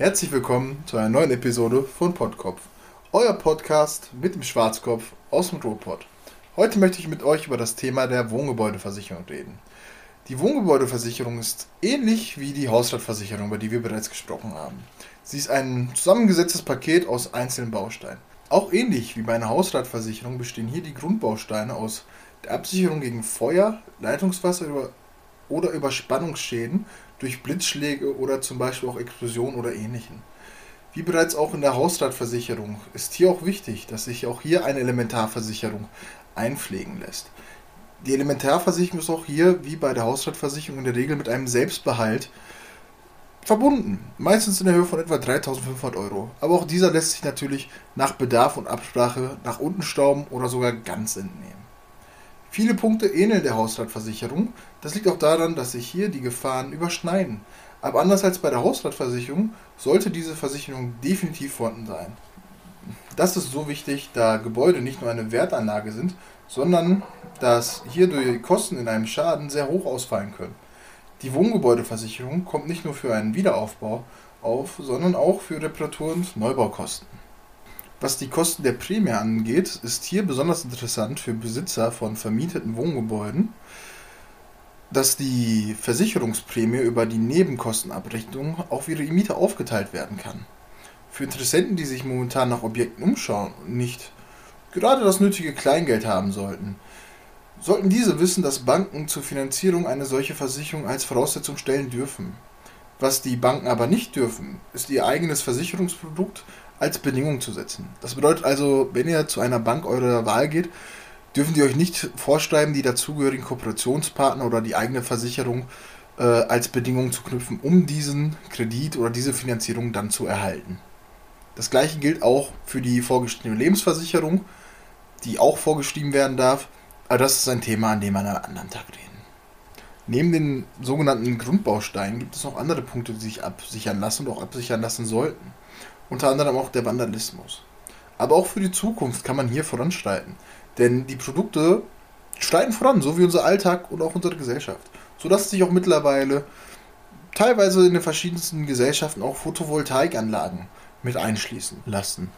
Herzlich willkommen zu einer neuen Episode von Podkopf, euer Podcast mit dem Schwarzkopf aus dem Ruhrpott. Heute möchte ich mit euch über das Thema der Wohngebäudeversicherung reden. Die Wohngebäudeversicherung ist ähnlich wie die Hausratversicherung, über die wir bereits gesprochen haben. Sie ist ein zusammengesetztes Paket aus einzelnen Bausteinen. Auch ähnlich wie bei einer Hausratversicherung bestehen hier die Grundbausteine aus der Absicherung gegen Feuer, Leitungswasser oder Überspannungsschäden durch Blitzschläge oder zum Beispiel auch Explosionen oder ähnlichen. Wie bereits auch in der Hausratversicherung ist hier auch wichtig, dass sich auch hier eine Elementarversicherung einpflegen lässt. Die Elementarversicherung ist auch hier, wie bei der Hausratversicherung, in der Regel mit einem Selbstbehalt verbunden. Meistens in der Höhe von etwa 3500 Euro. Aber auch dieser lässt sich natürlich nach Bedarf und Absprache nach unten stauben oder sogar ganz entnehmen. Viele Punkte ähneln der Hausratversicherung. Das liegt auch daran, dass sich hier die Gefahren überschneiden. Aber anders als bei der Hausratversicherung sollte diese Versicherung definitiv vorhanden sein. Das ist so wichtig, da Gebäude nicht nur eine Wertanlage sind, sondern dass hierdurch die Kosten in einem Schaden sehr hoch ausfallen können. Die Wohngebäudeversicherung kommt nicht nur für einen Wiederaufbau auf, sondern auch für Reparatur- und Neubaukosten. Was die Kosten der Prämie angeht, ist hier besonders interessant für Besitzer von vermieteten Wohngebäuden, dass die Versicherungsprämie über die Nebenkostenabrechnung auf ihre Mieter aufgeteilt werden kann. Für Interessenten, die sich momentan nach Objekten umschauen und nicht gerade das nötige Kleingeld haben sollten, sollten diese wissen, dass Banken zur Finanzierung eine solche Versicherung als Voraussetzung stellen dürfen. Was die Banken aber nicht dürfen, ist ihr eigenes Versicherungsprodukt als Bedingung zu setzen. Das bedeutet also, wenn ihr zu einer Bank eurer Wahl geht, dürfen die euch nicht vorschreiben, die dazugehörigen Kooperationspartner oder die eigene Versicherung äh, als Bedingung zu knüpfen, um diesen Kredit oder diese Finanzierung dann zu erhalten. Das gleiche gilt auch für die vorgeschriebene Lebensversicherung, die auch vorgeschrieben werden darf, aber das ist ein Thema, an dem wir an einem anderen Tag reden. Neben den sogenannten Grundbausteinen gibt es noch andere Punkte, die sich absichern lassen und auch absichern lassen sollten unter anderem auch der Vandalismus. Aber auch für die Zukunft kann man hier voranschreiten, denn die Produkte schreiten voran, so wie unser Alltag und auch unsere Gesellschaft, sodass sich auch mittlerweile teilweise in den verschiedensten Gesellschaften auch Photovoltaikanlagen mit einschließen lassen.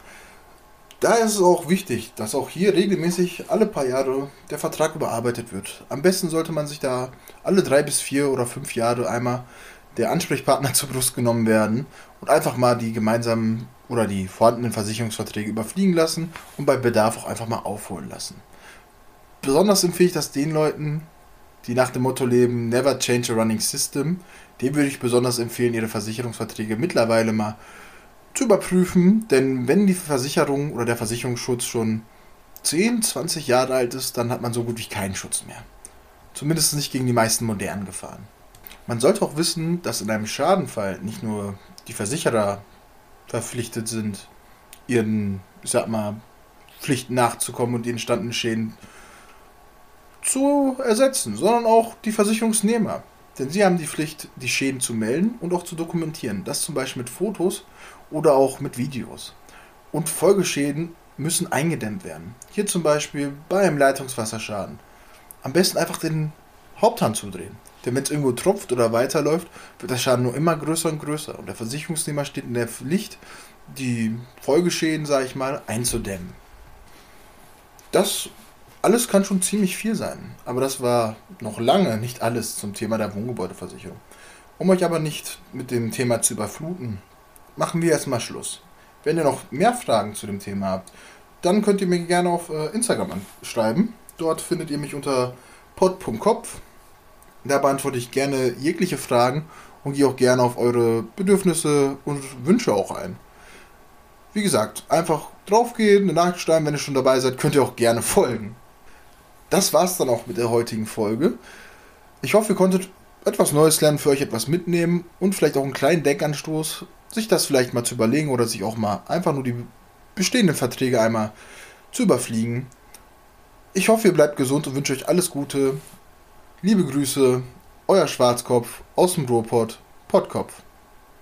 Daher ist es auch wichtig, dass auch hier regelmäßig alle paar Jahre der Vertrag überarbeitet wird. Am besten sollte man sich da alle drei bis vier oder fünf Jahre einmal der Ansprechpartner zur Brust genommen werden und einfach mal die gemeinsamen oder die vorhandenen Versicherungsverträge überfliegen lassen und bei Bedarf auch einfach mal aufholen lassen. Besonders empfehle ich das den Leuten, die nach dem Motto leben, never change a running system. Dem würde ich besonders empfehlen, ihre Versicherungsverträge mittlerweile mal zu überprüfen, denn wenn die Versicherung oder der Versicherungsschutz schon 10, 20 Jahre alt ist, dann hat man so gut wie keinen Schutz mehr. Zumindest nicht gegen die meisten modernen Gefahren. Man sollte auch wissen, dass in einem Schadenfall nicht nur die Versicherer verpflichtet sind, ihren, ich sag mal, Pflichten nachzukommen und die entstandenen Schäden zu ersetzen, sondern auch die Versicherungsnehmer. Denn sie haben die Pflicht, die Schäden zu melden und auch zu dokumentieren. Das zum Beispiel mit Fotos oder auch mit Videos. Und Folgeschäden müssen eingedämmt werden. Hier zum Beispiel bei einem Leitungswasserschaden. Am besten einfach den Haupthand zudrehen. Denn wenn es irgendwo tropft oder weiterläuft, wird der Schaden nur immer größer und größer. Und der Versicherungsnehmer steht in der Pflicht, die Folgeschäden, sage ich mal, einzudämmen. Das alles kann schon ziemlich viel sein. Aber das war noch lange nicht alles zum Thema der Wohngebäudeversicherung. Um euch aber nicht mit dem Thema zu überfluten, machen wir erstmal Schluss. Wenn ihr noch mehr Fragen zu dem Thema habt, dann könnt ihr mir gerne auf äh, Instagram schreiben. Dort findet ihr mich unter pod.kopf da beantworte ich gerne jegliche Fragen und gehe auch gerne auf eure Bedürfnisse und Wünsche auch ein. Wie gesagt, einfach draufgehen, eine Nachricht schreiben, wenn ihr schon dabei seid, könnt ihr auch gerne folgen. Das war's dann auch mit der heutigen Folge. Ich hoffe, ihr konntet etwas Neues lernen, für euch etwas mitnehmen und vielleicht auch einen kleinen Denkanstoß, sich das vielleicht mal zu überlegen oder sich auch mal einfach nur die bestehenden Verträge einmal zu überfliegen. Ich hoffe, ihr bleibt gesund und wünsche euch alles Gute. Liebe Grüße, euer Schwarzkopf aus dem Ruhrpott, Pottkopf.